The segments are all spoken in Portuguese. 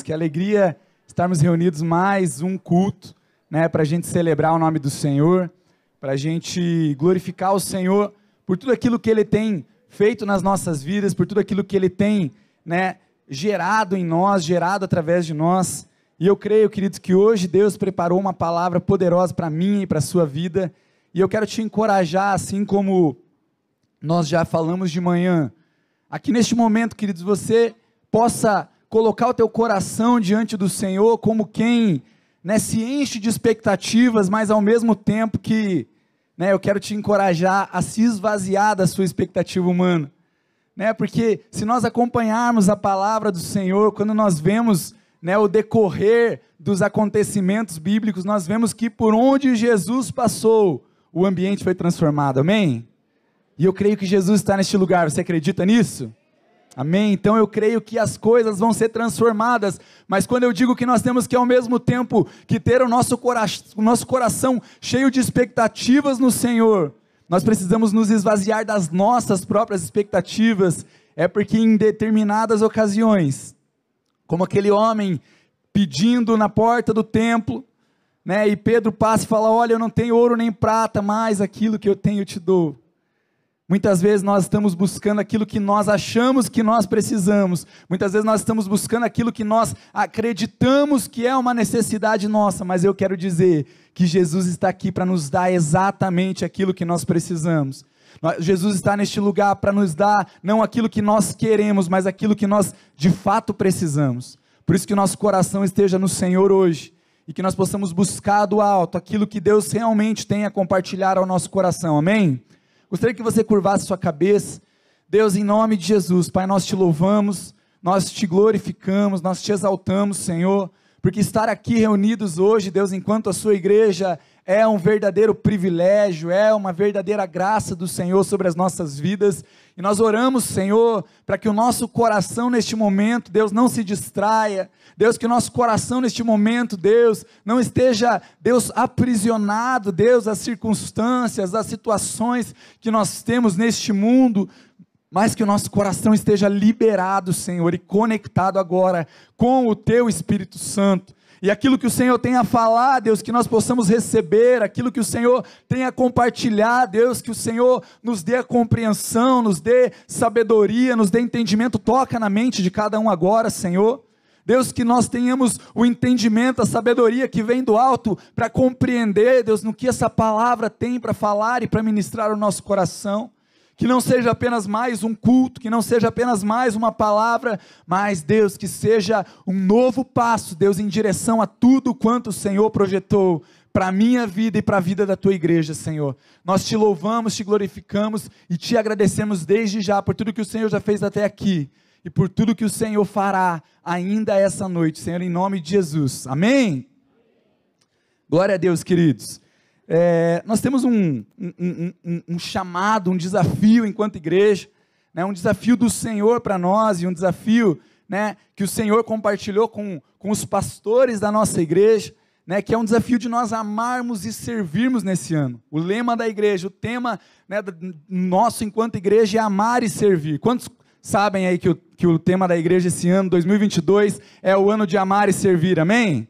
Que alegria estarmos reunidos mais um culto, né, para a gente celebrar o nome do Senhor, para a gente glorificar o Senhor por tudo aquilo que Ele tem feito nas nossas vidas, por tudo aquilo que Ele tem, né, gerado em nós, gerado através de nós. E eu creio, queridos, que hoje Deus preparou uma palavra poderosa para mim e para a sua vida. E eu quero te encorajar, assim como nós já falamos de manhã. Aqui neste momento, queridos, você possa colocar o teu coração diante do Senhor como quem né, se enche de expectativas, mas ao mesmo tempo que né, eu quero te encorajar a se esvaziar da sua expectativa humana. Né, porque se nós acompanharmos a palavra do Senhor, quando nós vemos né, o decorrer dos acontecimentos bíblicos, nós vemos que por onde Jesus passou, o ambiente foi transformado. Amém? E eu creio que Jesus está neste lugar. Você acredita nisso? Amém? Então eu creio que as coisas vão ser transformadas, mas quando eu digo que nós temos que ao mesmo tempo que ter o nosso, cora o nosso coração cheio de expectativas no Senhor, nós precisamos nos esvaziar das nossas próprias expectativas, é porque em determinadas ocasiões, como aquele homem pedindo na porta do templo, né, e Pedro passa e fala: Olha, eu não tenho ouro nem prata, mas aquilo que eu tenho eu te dou. Muitas vezes nós estamos buscando aquilo que nós achamos que nós precisamos. Muitas vezes nós estamos buscando aquilo que nós acreditamos que é uma necessidade nossa, mas eu quero dizer que Jesus está aqui para nos dar exatamente aquilo que nós precisamos. Jesus está neste lugar para nos dar não aquilo que nós queremos, mas aquilo que nós de fato precisamos. Por isso que nosso coração esteja no Senhor hoje e que nós possamos buscar do alto aquilo que Deus realmente tem a compartilhar ao nosso coração. Amém? Gostaria que você curvasse sua cabeça. Deus, em nome de Jesus, Pai, nós te louvamos, nós te glorificamos, nós te exaltamos, Senhor, porque estar aqui reunidos hoje, Deus, enquanto a sua igreja é um verdadeiro privilégio, é uma verdadeira graça do Senhor sobre as nossas vidas. E nós oramos, Senhor, para que o nosso coração neste momento, Deus, não se distraia. Deus, que o nosso coração neste momento, Deus, não esteja, Deus, aprisionado, Deus, às circunstâncias, às situações que nós temos neste mundo, mas que o nosso coração esteja liberado, Senhor, e conectado agora com o Teu Espírito Santo e aquilo que o Senhor tem a falar, Deus, que nós possamos receber, aquilo que o Senhor tem a compartilhar, Deus, que o Senhor nos dê a compreensão, nos dê sabedoria, nos dê entendimento, toca na mente de cada um agora, Senhor. Deus, que nós tenhamos o entendimento, a sabedoria que vem do alto para compreender, Deus, no que essa palavra tem para falar e para ministrar o nosso coração que não seja apenas mais um culto, que não seja apenas mais uma palavra, mas, Deus, que seja um novo passo, Deus, em direção a tudo quanto o Senhor projetou para a minha vida e para a vida da tua igreja, Senhor. Nós te louvamos, te glorificamos e te agradecemos desde já por tudo que o Senhor já fez até aqui e por tudo que o Senhor fará ainda essa noite, Senhor, em nome de Jesus. Amém? Glória a Deus, queridos. É, nós temos um, um, um, um, chamado, um desafio enquanto igreja, né, um desafio do Senhor para nós e um desafio né, que o Senhor compartilhou com, com os pastores da nossa igreja, né, que é um desafio de nós amarmos e servirmos nesse ano. O lema da igreja, o tema né, nosso enquanto igreja é amar e servir. Quantos sabem aí que o, que o tema da igreja esse ano, 2022, é o ano de amar e servir? Amém?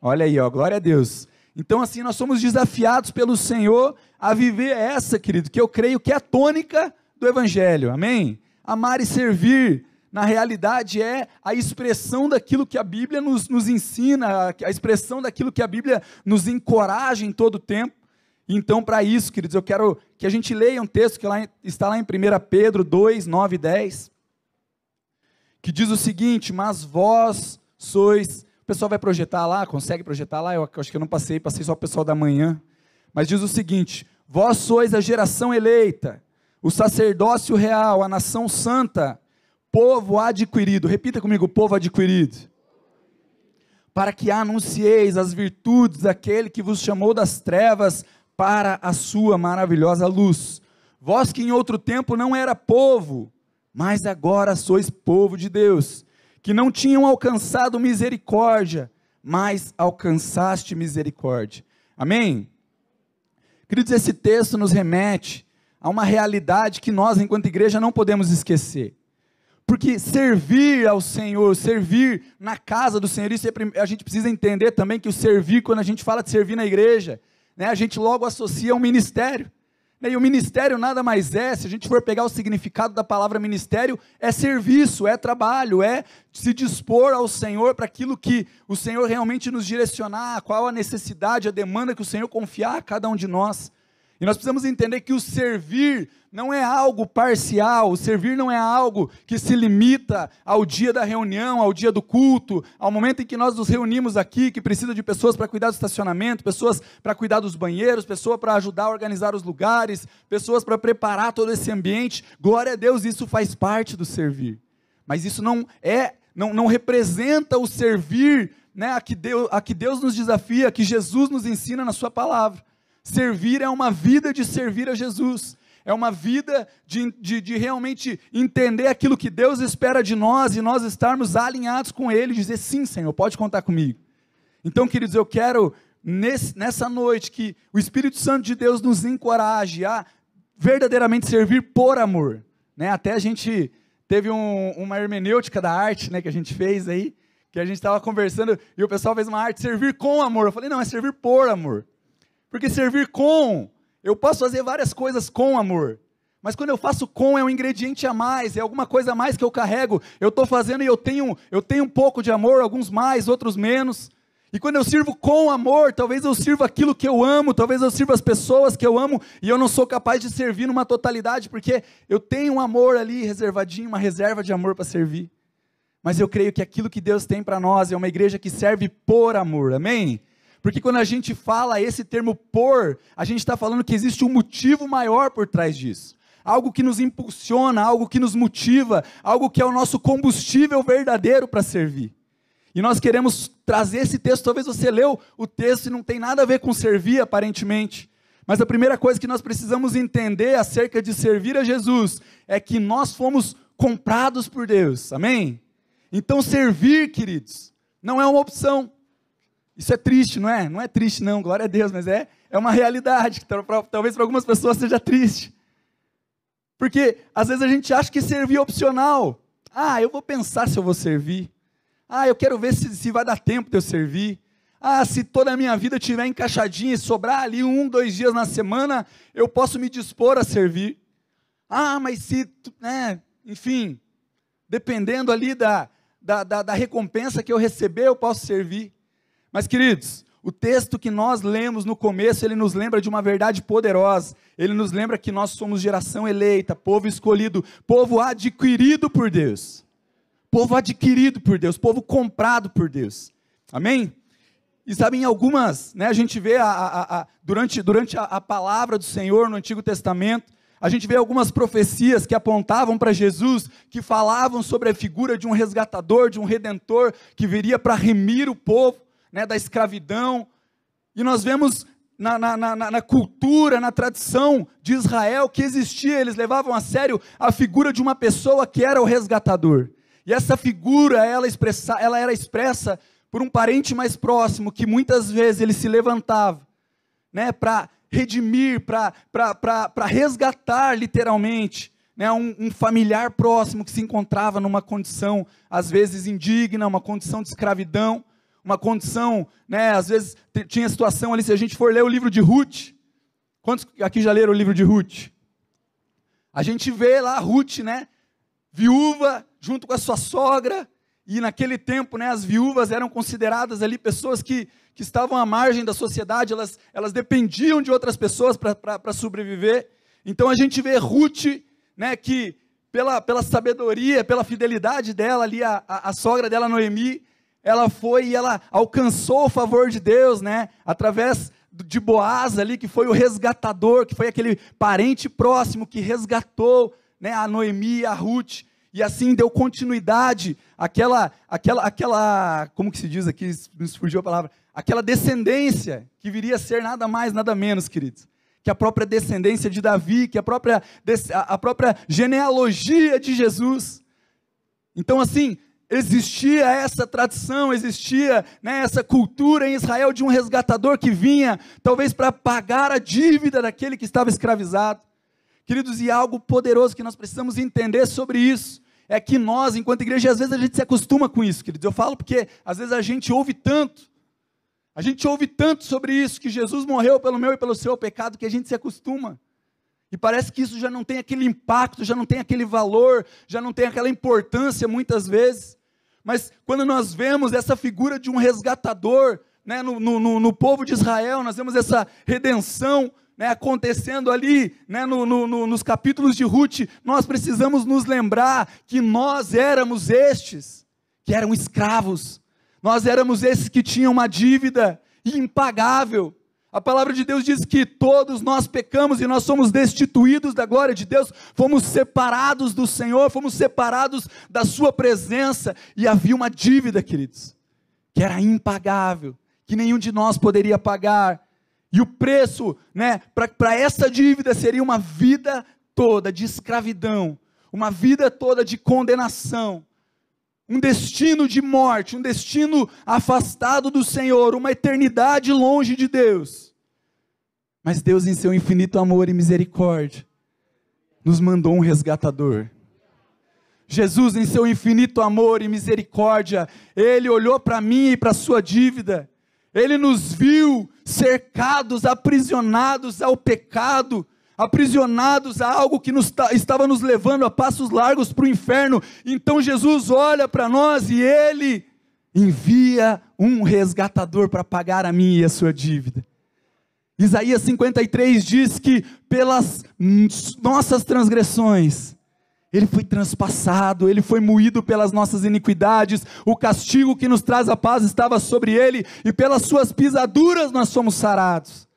Olha aí, ó, glória a Deus. Então, assim, nós somos desafiados pelo Senhor a viver essa, querido, que eu creio que é a tônica do Evangelho, amém? Amar e servir, na realidade, é a expressão daquilo que a Bíblia nos, nos ensina, a expressão daquilo que a Bíblia nos encoraja em todo o tempo. Então, para isso, queridos, eu quero que a gente leia um texto que lá, está lá em 1 Pedro 2, 9 e 10, que diz o seguinte: Mas vós sois pessoal vai projetar lá, consegue projetar lá? Eu acho que eu não passei, passei só o pessoal da manhã. Mas diz o seguinte: Vós sois a geração eleita, o sacerdócio real, a nação santa, povo adquirido. Repita comigo: povo adquirido. Para que anuncieis as virtudes daquele que vos chamou das trevas para a sua maravilhosa luz. Vós que em outro tempo não era povo, mas agora sois povo de Deus que não tinham alcançado misericórdia, mas alcançaste misericórdia. Amém? Queridos, esse texto nos remete a uma realidade que nós, enquanto igreja, não podemos esquecer. porque servir ao Senhor, servir na casa do Senhor, isso é, a gente precisa entender também que o servir, quando a gente fala de servir na igreja, né, a gente logo associa um ministério. Né, e o ministério nada mais é, se a gente for pegar o significado da palavra ministério, é serviço, é trabalho, é se dispor ao Senhor para aquilo que o Senhor realmente nos direcionar, qual a necessidade, a demanda que o Senhor confiar a cada um de nós. E nós precisamos entender que o servir não é algo parcial, o servir não é algo que se limita ao dia da reunião, ao dia do culto, ao momento em que nós nos reunimos aqui, que precisa de pessoas para cuidar do estacionamento, pessoas para cuidar dos banheiros, pessoas para ajudar a organizar os lugares, pessoas para preparar todo esse ambiente. Glória a Deus, isso faz parte do servir. Mas isso não é, não, não representa o servir né, a, que Deus, a que Deus nos desafia, a que Jesus nos ensina na Sua palavra. Servir é uma vida de servir a Jesus. É uma vida de, de, de, realmente entender aquilo que Deus espera de nós e nós estarmos alinhados com Ele e dizer: sim, Senhor, pode contar comigo. Então, queridos, eu quero nesse, nessa noite que o Espírito Santo de Deus nos encoraje a verdadeiramente servir por amor. Né? Até a gente teve um, uma hermenêutica da arte né, que a gente fez aí, que a gente estava conversando e o pessoal fez uma arte servir com amor. Eu falei: não, é servir por amor. Porque servir com, eu posso fazer várias coisas com amor. Mas quando eu faço com é um ingrediente a mais, é alguma coisa a mais que eu carrego. Eu estou fazendo e eu tenho, eu tenho um pouco de amor, alguns mais, outros menos. E quando eu sirvo com amor, talvez eu sirva aquilo que eu amo, talvez eu sirva as pessoas que eu amo, e eu não sou capaz de servir numa totalidade, porque eu tenho um amor ali reservadinho, uma reserva de amor para servir. Mas eu creio que aquilo que Deus tem para nós é uma igreja que serve por amor, amém? Porque quando a gente fala esse termo por, a gente está falando que existe um motivo maior por trás disso. Algo que nos impulsiona, algo que nos motiva, algo que é o nosso combustível verdadeiro para servir. E nós queremos trazer esse texto. Talvez você leu o texto e não tem nada a ver com servir, aparentemente. Mas a primeira coisa que nós precisamos entender acerca de servir a Jesus é que nós fomos comprados por Deus. Amém? Então, servir, queridos, não é uma opção. Isso é triste, não é? Não é triste, não, glória a Deus, mas é, é uma realidade. Talvez para algumas pessoas seja triste. Porque às vezes a gente acha que servir é opcional. Ah, eu vou pensar se eu vou servir. Ah, eu quero ver se, se vai dar tempo de eu servir. Ah, se toda a minha vida estiver encaixadinha e sobrar ali um, dois dias na semana, eu posso me dispor a servir. Ah, mas se, né, enfim, dependendo ali da, da, da, da recompensa que eu receber, eu posso servir. Mas, queridos, o texto que nós lemos no começo, ele nos lembra de uma verdade poderosa. Ele nos lembra que nós somos geração eleita, povo escolhido, povo adquirido por Deus. Povo adquirido por Deus, povo comprado por Deus. Amém? E sabe, em algumas, né, a gente vê a, a, a, durante, durante a, palavra do Senhor no Antigo Testamento, a gente vê algumas profecias que apontavam para Jesus, que falavam sobre a figura de um resgatador, de um redentor, que viria para remir o povo né, da escravidão. E nós vemos na, na, na, na, cultura, na tradição de Israel que existia, eles levavam a sério a figura de uma pessoa que era o resgatador. E essa figura, ela, expressa, ela era expressa por um parente mais próximo, que muitas vezes ele se levantava né, para redimir, para resgatar literalmente né, um, um familiar próximo que se encontrava numa condição, às vezes indigna, uma condição de escravidão uma condição, né? Às vezes tinha situação ali, se a gente for ler o livro de Ruth, quantos aqui já leram o livro de Ruth? A gente vê lá Ruth, né? Viúva, junto com a sua sogra, e naquele tempo, né, as viúvas eram consideradas ali pessoas que, que estavam à margem da sociedade, elas, elas dependiam de outras pessoas para sobreviver. Então a gente vê Ruth, né, que pela, pela sabedoria, pela fidelidade dela ali, a, a, a sogra dela, Noemi, ela foi e ela alcançou o favor de Deus, né? Através de Boaz ali, que foi o resgatador, que foi aquele parente próximo que resgatou, né, a Noemi e a Ruth, e assim deu continuidade àquela, àquela, àquela, como que se diz aqui, me fugiu a palavra, aquela descendência que viria a ser nada mais, nada menos, queridos, que a própria descendência de Davi, que a própria, a própria genealogia de Jesus. Então, assim, existia essa tradição, existia né, essa cultura em Israel de um resgatador que vinha, talvez para pagar a dívida daquele que estava escravizado. Queridos, e algo poderoso que nós precisamos entender sobre isso é que nós, enquanto igreja, às vezes a gente se acostuma com isso, queridos. Eu falo porque às vezes a gente ouve tanto, a gente ouve tanto sobre isso, que Jesus morreu pelo meu e pelo seu pecado, que a gente se acostuma. E parece que isso já não tem aquele impacto, já não tem aquele valor, já não tem aquela importância muitas vezes. Mas quando nós vemos essa figura de um resgatador né, no, no, no povo de Israel, nós vemos essa redenção né, acontecendo ali né, no, no, nos capítulos de Ruth, nós precisamos nos lembrar que nós éramos estes, que eram escravos, nós éramos esses que tinham uma dívida impagável, a palavra de Deus diz que todos nós pecamos e nós somos destituídos da glória de Deus, fomos separados do Senhor, fomos separados da Sua presença, e havia uma dívida, queridos, que era impagável, que nenhum de nós poderia pagar, e o preço né, para essa dívida seria uma vida toda de escravidão, uma vida toda de condenação, um destino de morte, um destino afastado do Senhor, uma eternidade longe de Deus. Mas Deus, em seu infinito amor e misericórdia, nos mandou um resgatador. Jesus, em seu infinito amor e misericórdia, Ele olhou para mim e para a sua dívida, Ele nos viu cercados, aprisionados ao pecado, aprisionados a algo que nos, estava nos levando a passos largos para o inferno. Então Jesus olha para nós e ele envia um resgatador para pagar a minha e a sua dívida. Isaías 53 diz que pelas nossas transgressões, ele foi transpassado, ele foi moído pelas nossas iniquidades, o castigo que nos traz a paz estava sobre ele, e pelas suas pisaduras nós somos sarados.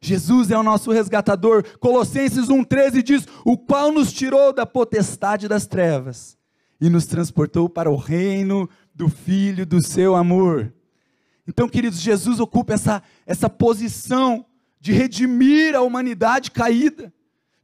Jesus é o nosso resgatador. Colossenses 1,13 diz: O qual nos tirou da potestade das trevas e nos transportou para o reino do Filho do seu amor. Então, queridos, Jesus ocupa essa, essa posição de redimir a humanidade caída,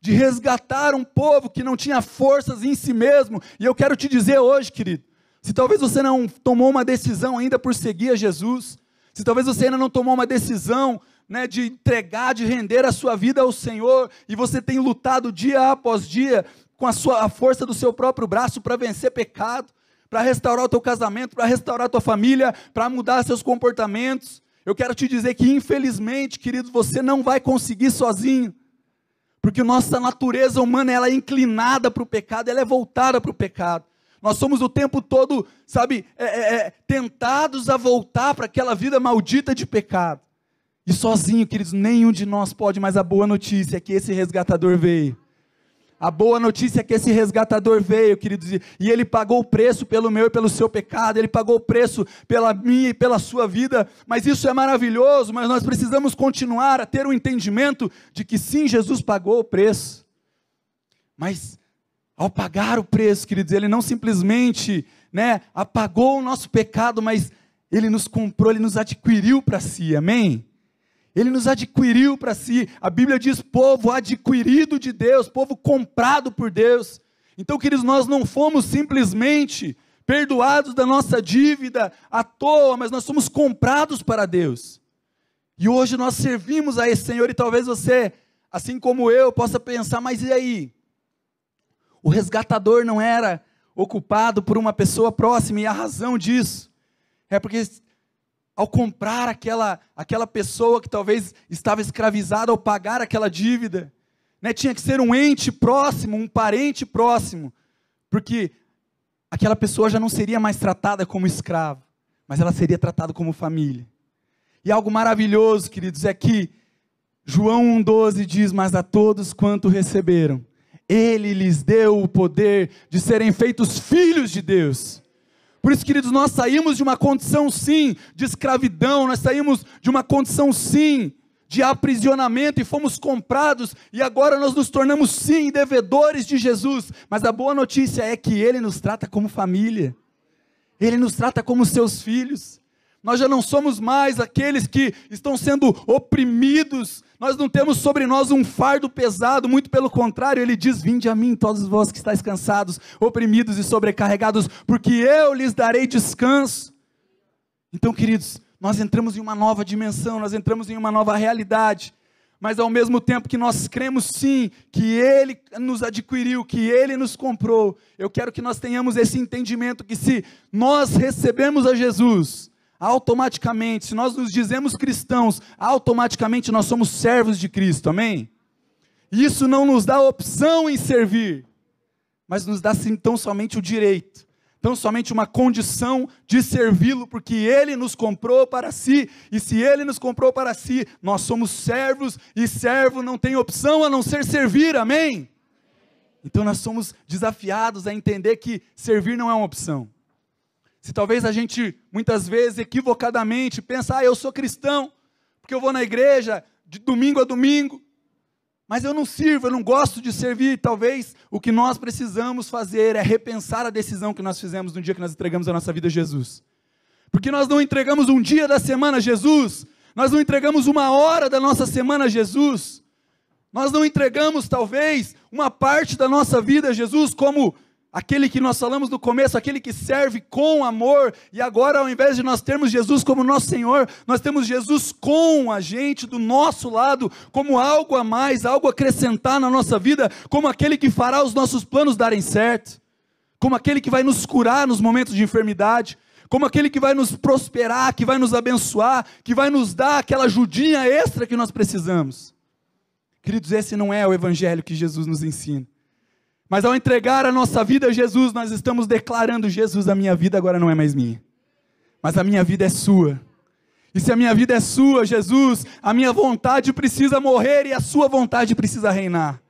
de resgatar um povo que não tinha forças em si mesmo. E eu quero te dizer hoje, querido, se talvez você não tomou uma decisão ainda por seguir a Jesus, se talvez você ainda não tomou uma decisão né, de entregar, de render a sua vida ao Senhor, e você tem lutado dia após dia com a, sua, a força do seu próprio braço para vencer pecado, para restaurar o teu casamento, para restaurar a tua família, para mudar seus comportamentos. Eu quero te dizer que, infelizmente, queridos, você não vai conseguir sozinho. Porque nossa natureza humana ela é inclinada para o pecado, ela é voltada para o pecado. Nós somos o tempo todo, sabe, é, é, é tentados a voltar para aquela vida maldita de pecado. E sozinho, queridos, nenhum de nós pode, mas a boa notícia é que esse resgatador veio. A boa notícia é que esse resgatador veio, queridos, e ele pagou o preço pelo meu e pelo seu pecado, ele pagou o preço pela minha e pela sua vida, mas isso é maravilhoso, mas nós precisamos continuar a ter o um entendimento de que sim, Jesus pagou o preço. Mas ao pagar o preço, queridos, ele não simplesmente, né, apagou o nosso pecado, mas ele nos comprou, ele nos adquiriu para si. Amém? Ele nos adquiriu para si. A Bíblia diz povo adquirido de Deus, povo comprado por Deus. Então, queridos, nós não fomos simplesmente perdoados da nossa dívida à toa, mas nós somos comprados para Deus. E hoje nós servimos a esse Senhor e talvez você, assim como eu, possa pensar, mas e aí? O resgatador não era ocupado por uma pessoa próxima e a razão disso é porque ao comprar aquela, aquela pessoa que talvez estava escravizada, ao pagar aquela dívida, né, tinha que ser um ente próximo, um parente próximo, porque aquela pessoa já não seria mais tratada como escravo, mas ela seria tratada como família. E algo maravilhoso, queridos, é que João 1,12 diz: Mas a todos quanto receberam, Ele lhes deu o poder de serem feitos filhos de Deus por isso, queridos, nós saímos de uma condição sim de escravidão, nós saímos de uma condição sim de aprisionamento e fomos comprados e agora nós nos tornamos sim devedores de Jesus. Mas a boa notícia é que ele nos trata como família. Ele nos trata como seus filhos. Nós já não somos mais aqueles que estão sendo oprimidos, nós não temos sobre nós um fardo pesado, muito pelo contrário, ele diz: Vinde a mim, todos vós que estáis cansados, oprimidos e sobrecarregados, porque eu lhes darei descanso. Então, queridos, nós entramos em uma nova dimensão, nós entramos em uma nova realidade. mas ao mesmo tempo que nós cremos sim que Ele nos adquiriu, que Ele nos comprou, eu quero que nós tenhamos esse entendimento que se nós recebemos a Jesus, automaticamente, se nós nos dizemos cristãos, automaticamente nós somos servos de Cristo, amém? Isso não nos dá opção em servir, mas nos dá então somente o direito tão somente uma condição de servi-lo, porque ele nos comprou para si, e se ele nos comprou para si, nós somos servos, e servo não tem opção a não ser servir, amém? Então nós somos desafiados a entender que servir não é uma opção. Se talvez a gente, muitas vezes, equivocadamente, pensa, ah, eu sou cristão, porque eu vou na igreja de domingo a domingo, mas eu não sirvo, eu não gosto de servir. Talvez o que nós precisamos fazer é repensar a decisão que nós fizemos no dia que nós entregamos a nossa vida a Jesus. Porque nós não entregamos um dia da semana a Jesus, nós não entregamos uma hora da nossa semana a Jesus, nós não entregamos, talvez, uma parte da nossa vida a Jesus, como aquele que nós falamos no começo, aquele que serve com amor, e agora ao invés de nós termos Jesus como nosso Senhor, nós temos Jesus com a gente, do nosso lado, como algo a mais, algo a acrescentar na nossa vida, como aquele que fará os nossos planos darem certo, como aquele que vai nos curar nos momentos de enfermidade, como aquele que vai nos prosperar, que vai nos abençoar, que vai nos dar aquela ajudinha extra que nós precisamos. Queridos, esse não é o evangelho que Jesus nos ensina. Mas ao entregar a nossa vida a Jesus, nós estamos declarando: Jesus, a minha vida agora não é mais minha, mas a minha vida é sua. E se a minha vida é sua, Jesus, a minha vontade precisa morrer e a sua vontade precisa reinar.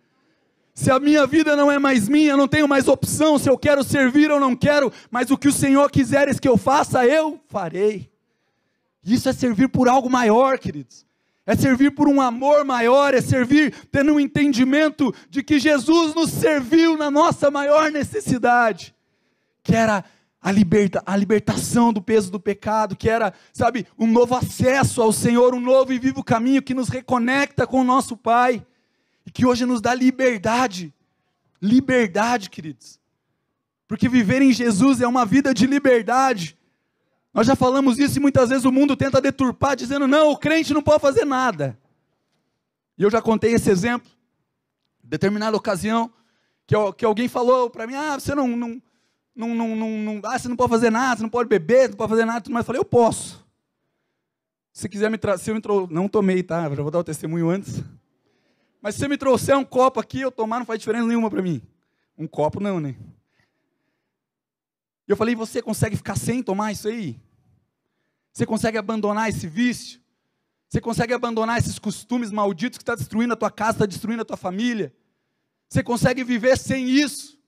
Se a minha vida não é mais minha, eu não tenho mais opção se eu quero servir ou não quero, mas o que o Senhor quiseres que eu faça, eu farei. Isso é servir por algo maior, queridos é servir por um amor maior, é servir tendo um entendimento de que Jesus nos serviu na nossa maior necessidade, que era a, liberta, a libertação do peso do pecado, que era, sabe, um novo acesso ao Senhor, um novo e vivo caminho que nos reconecta com o nosso Pai, e que hoje nos dá liberdade. Liberdade, queridos. Porque viver em Jesus é uma vida de liberdade. Nós já falamos isso e muitas vezes o mundo tenta deturpar, dizendo: não, o crente não pode fazer nada. E eu já contei esse exemplo, em determinada ocasião, que, que alguém falou para mim: ah, você não, não, não, não, não, ah, você não pode fazer nada, você não pode beber, não pode fazer nada, mas eu falei: eu posso. Se quiser me trazer, se eu me trouxer, não tomei, tá? Já vou dar o testemunho antes. Mas se você me trouxer um copo aqui, eu tomar não faz diferença nenhuma para mim. Um copo não, né? E eu falei: você consegue ficar sem tomar isso aí? Você consegue abandonar esse vício? Você consegue abandonar esses costumes malditos que está destruindo a tua casa, está destruindo a tua família? Você consegue viver sem isso?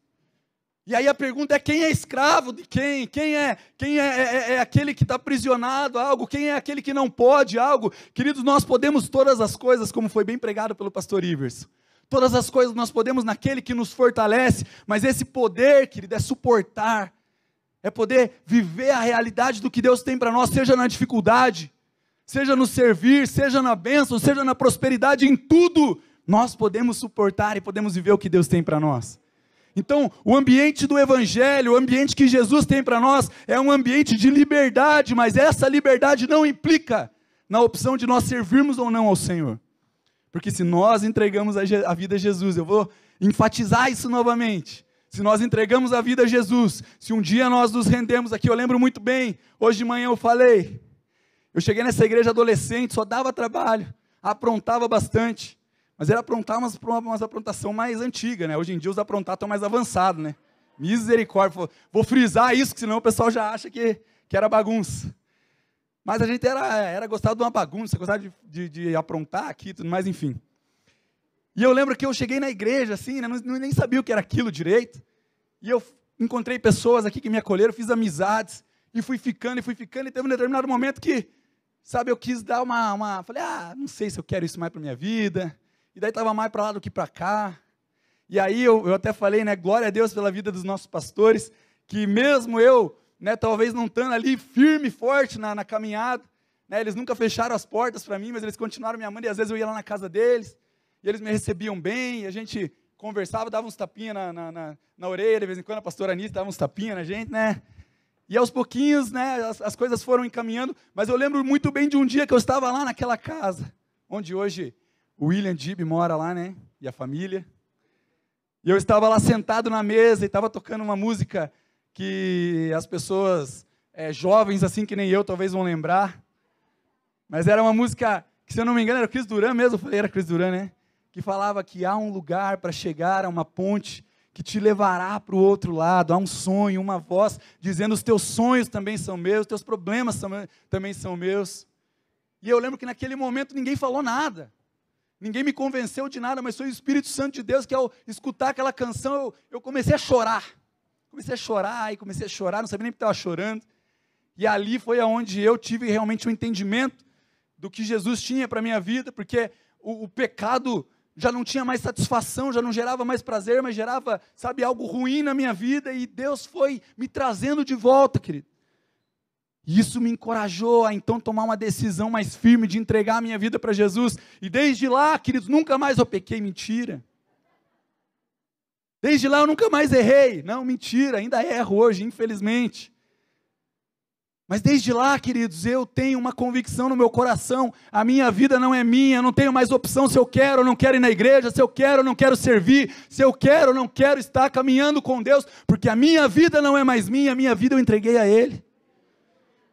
E aí a pergunta é quem é escravo de quem? Quem é quem é, é, é aquele que está aprisionado a algo? Quem é aquele que não pode algo? Queridos, nós podemos todas as coisas, como foi bem pregado pelo pastor Ivers. Todas as coisas nós podemos naquele que nos fortalece, mas esse poder, querido, é suportar, é poder viver a realidade do que Deus tem para nós, seja na dificuldade, seja no servir, seja na bênção, seja na prosperidade, em tudo, nós podemos suportar e podemos viver o que Deus tem para nós. Então, o ambiente do Evangelho, o ambiente que Jesus tem para nós, é um ambiente de liberdade, mas essa liberdade não implica na opção de nós servirmos ou não ao Senhor. Porque se nós entregamos a vida a Jesus, eu vou enfatizar isso novamente se nós entregamos a vida a Jesus, se um dia nós nos rendemos aqui, eu lembro muito bem, hoje de manhã eu falei, eu cheguei nessa igreja adolescente, só dava trabalho, aprontava bastante, mas era aprontar umas, umas aprontação mais antiga, né? Hoje em dia os aprontar estão mais avançados, né? Misericórdia, vou frisar isso, senão o pessoal já acha que, que era bagunça. Mas a gente era, era gostado de uma bagunça, gostava de, de, de aprontar aqui, tudo mais, enfim. E eu lembro que eu cheguei na igreja, assim, né, não, nem sabia o que era aquilo direito. E eu encontrei pessoas aqui que me acolheram, fiz amizades, e fui ficando, e fui ficando, e teve um determinado momento que, sabe, eu quis dar uma, uma falei, ah, não sei se eu quero isso mais para minha vida. E daí estava mais para lá do que para cá. E aí eu, eu até falei, né, glória a Deus pela vida dos nossos pastores, que mesmo eu, né, talvez não estando ali firme forte na, na caminhada, né, eles nunca fecharam as portas para mim, mas eles continuaram me amando, e às vezes eu ia lá na casa deles, e eles me recebiam bem, a gente conversava, dava uns tapinhas na, na, na, na orelha, de vez em quando a pastora Anitta dava uns tapinhas na gente, né? E aos pouquinhos, né, as, as, coisas foram encaminhando, mas eu lembro muito bem de um dia que eu estava lá naquela casa, onde hoje o William Dib mora lá, né? E a família. E eu estava lá sentado na mesa e estava tocando uma música que as pessoas é, jovens, assim que nem eu, talvez vão lembrar. Mas era uma música que, se eu não me engano, era Cris Duran mesmo. Eu falei, era Cris Duran, né? Que falava que há um lugar para chegar a uma ponte que te levará para o outro lado. Há um sonho, uma voz dizendo: os teus sonhos também são meus, os teus problemas também são meus. E eu lembro que naquele momento ninguém falou nada. Ninguém me convenceu de nada, mas foi o Espírito Santo de Deus que ao escutar aquela canção eu, eu comecei a chorar. Comecei a chorar e comecei a chorar, não sabia nem que estava chorando. E ali foi aonde eu tive realmente o um entendimento do que Jesus tinha para a minha vida, porque o, o pecado já não tinha mais satisfação, já não gerava mais prazer, mas gerava, sabe, algo ruim na minha vida, e Deus foi me trazendo de volta, querido. E isso me encorajou a então tomar uma decisão mais firme de entregar a minha vida para Jesus. E desde lá, queridos, nunca mais eu pequei mentira. Desde lá eu nunca mais errei. Não, mentira, ainda erro hoje, infelizmente. Mas desde lá, queridos, eu tenho uma convicção no meu coração: a minha vida não é minha, não tenho mais opção se eu quero ou não quero ir na igreja, se eu quero ou não quero servir, se eu quero ou não quero estar caminhando com Deus, porque a minha vida não é mais minha, a minha vida eu entreguei a Ele.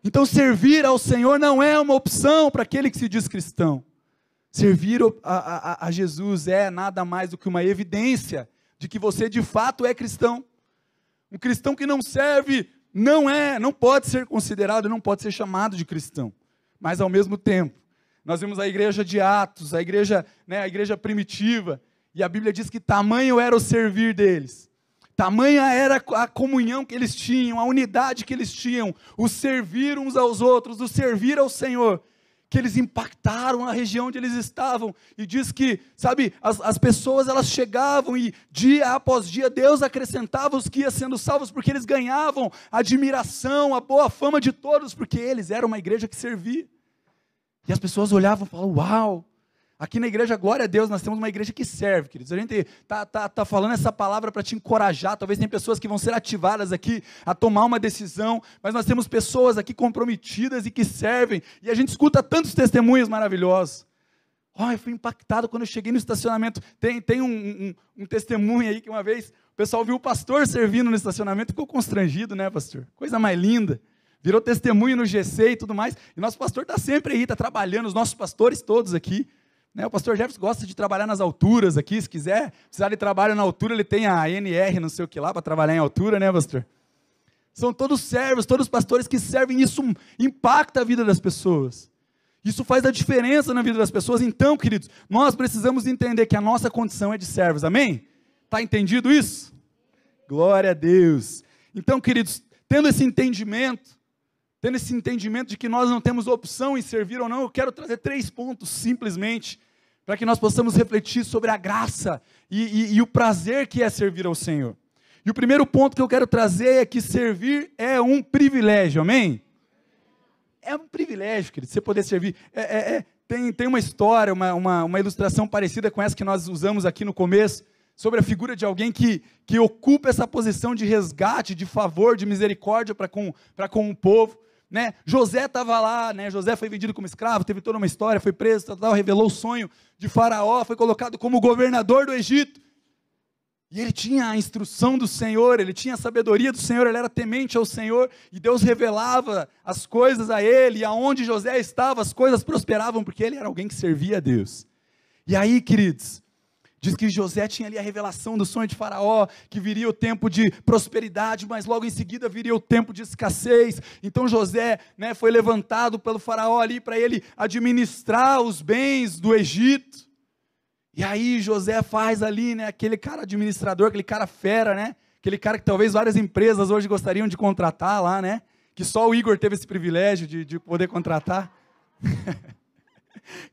Então, servir ao Senhor não é uma opção para aquele que se diz cristão. Servir a, a, a Jesus é nada mais do que uma evidência de que você de fato é cristão. Um cristão que não serve não é, não pode ser considerado, não pode ser chamado de cristão. Mas ao mesmo tempo, nós vemos a igreja de Atos, a igreja, né, a igreja primitiva, e a Bíblia diz que tamanho era o servir deles. Tamanha era a comunhão que eles tinham, a unidade que eles tinham, o servir uns aos outros, o servir ao Senhor, que eles impactaram a região onde eles estavam. E diz que, sabe, as, as pessoas elas chegavam e dia após dia Deus acrescentava os que iam sendo salvos, porque eles ganhavam a admiração, a boa fama de todos, porque eles eram uma igreja que servia. E as pessoas olhavam e falavam: Uau! Aqui na igreja, glória a Deus, nós temos uma igreja que serve, queridos. A gente tá, tá, tá falando essa palavra para te encorajar. Talvez tem pessoas que vão ser ativadas aqui a tomar uma decisão, mas nós temos pessoas aqui comprometidas e que servem. E a gente escuta tantos testemunhos maravilhosos. Oh, eu fui impactado quando eu cheguei no estacionamento. Tem, tem um, um, um testemunho aí que uma vez o pessoal viu o pastor servindo no estacionamento, ficou constrangido, né, pastor? Coisa mais linda virou testemunho no GC e tudo mais. E nosso pastor está sempre aí, está trabalhando, os nossos pastores todos aqui. Né, o pastor Jefferson gosta de trabalhar nas alturas aqui, se quiser precisar de trabalho na altura, ele tem a NR, não sei o que lá, para trabalhar em altura, né, pastor? São todos servos, todos pastores que servem, isso impacta a vida das pessoas. Isso faz a diferença na vida das pessoas. Então, queridos, nós precisamos entender que a nossa condição é de servos, amém? Está entendido isso? Glória a Deus. Então, queridos, tendo esse entendimento, tendo esse entendimento de que nós não temos opção em servir ou não, eu quero trazer três pontos simplesmente para que nós possamos refletir sobre a graça e, e, e, o prazer que é servir ao Senhor. E o primeiro ponto que eu quero trazer é que servir é um privilégio, amém? É um privilégio, querido, você poder servir. É, é, é, tem, tem uma história, uma, uma, uma ilustração parecida com essa que nós usamos aqui no começo, sobre a figura de alguém que, que ocupa essa posição de resgate, de favor, de misericórdia para com, com o povo né? José estava lá, né? José foi vendido como escravo, teve toda uma história, foi preso, tal, tal, revelou o sonho de Faraó, foi colocado como governador do Egito. E ele tinha a instrução do Senhor, ele tinha a sabedoria do Senhor, ele era temente ao Senhor, e Deus revelava as coisas a ele, e aonde José estava, as coisas prosperavam, porque ele era alguém que servia a Deus. E aí, queridos, Diz que José tinha ali a revelação do sonho de Faraó, que viria o tempo de prosperidade, mas logo em seguida viria o tempo de escassez. Então José né, foi levantado pelo Faraó ali para ele administrar os bens do Egito. E aí José faz ali, né, aquele cara administrador, aquele cara fera, né? Aquele cara que talvez várias empresas hoje gostariam de contratar lá, né? Que só o Igor teve esse privilégio de, de poder contratar.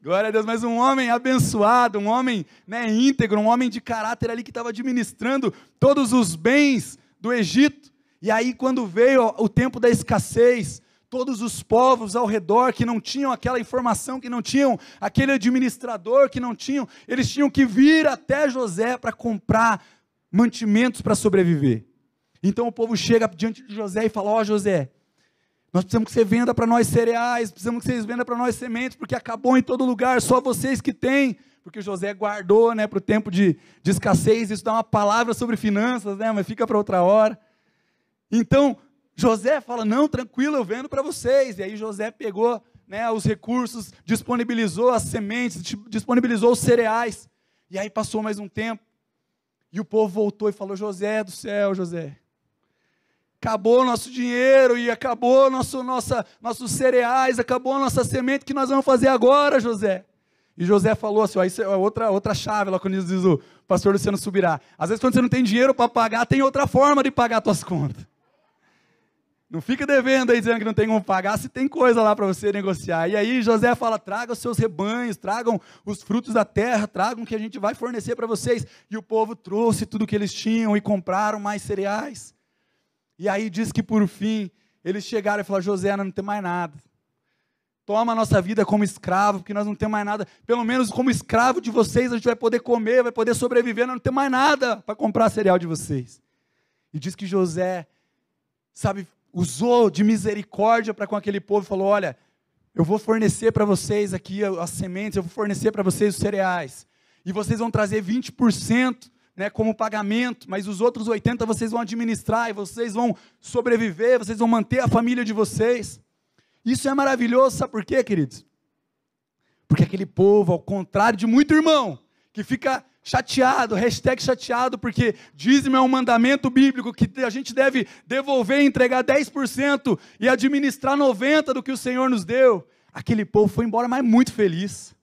Glória a Deus, mas um homem abençoado, um homem né, íntegro, um homem de caráter ali que estava administrando todos os bens do Egito. E aí, quando veio o tempo da escassez, todos os povos ao redor que não tinham aquela informação, que não tinham aquele administrador, que não tinham, eles tinham que vir até José para comprar mantimentos para sobreviver. Então o povo chega diante de José e fala: Ó oh, José, nós precisamos que você venda para nós cereais, precisamos que vocês vendam para nós sementes, porque acabou em todo lugar, só vocês que têm. porque José guardou né, para o tempo de, de escassez, isso dá uma palavra sobre finanças, né, mas fica para outra hora. Então, José fala: Não, tranquilo, eu vendo para vocês. E aí José pegou né, os recursos, disponibilizou as sementes, disponibilizou os cereais. E aí passou mais um tempo. E o povo voltou e falou: José do céu, José, acabou nosso dinheiro e acabou nosso, nossa, nossos cereais, acabou a nossa semente, o que nós vamos fazer agora, José? E José falou assim: ó, isso é outra, outra chave lá quando diz o pastor Luciano Subirá. Às vezes, quando você não tem dinheiro para pagar, tem outra forma de pagar suas contas. Não fica devendo aí dizendo que não tem como pagar, se tem coisa lá para você negociar. E aí José fala: traga os seus rebanhos, tragam os frutos da terra, tragam que a gente vai fornecer para vocês. E o povo trouxe tudo que eles tinham e compraram mais cereais. E aí diz que por fim eles chegaram e falaram: José, não tem mais nada. Toma a nossa vida como escravo, porque nós não temos mais nada. Pelo menos como escravo de vocês, a gente vai poder comer, vai poder sobreviver, nós não temos mais nada para comprar cereal de vocês. E diz que José, sabe, usou de misericórdia para com aquele povo e falou: Olha, eu vou fornecer para vocês aqui as sementes, eu vou fornecer para vocês os cereais, e vocês vão trazer 20% né, como pagamento, mas os outros 80% vocês vão administrar, e vocês vão sobreviver, vocês vão manter a família de vocês. Isso é maravilhoso, sabe por quê, queridos? Porque aquele povo, ao contrário de muito irmão, que fica chateado, hashtag chateado, porque dízimo é um mandamento bíblico que a gente deve devolver, entregar 10% e administrar 90% do que o Senhor nos deu. Aquele povo foi embora, mas muito feliz.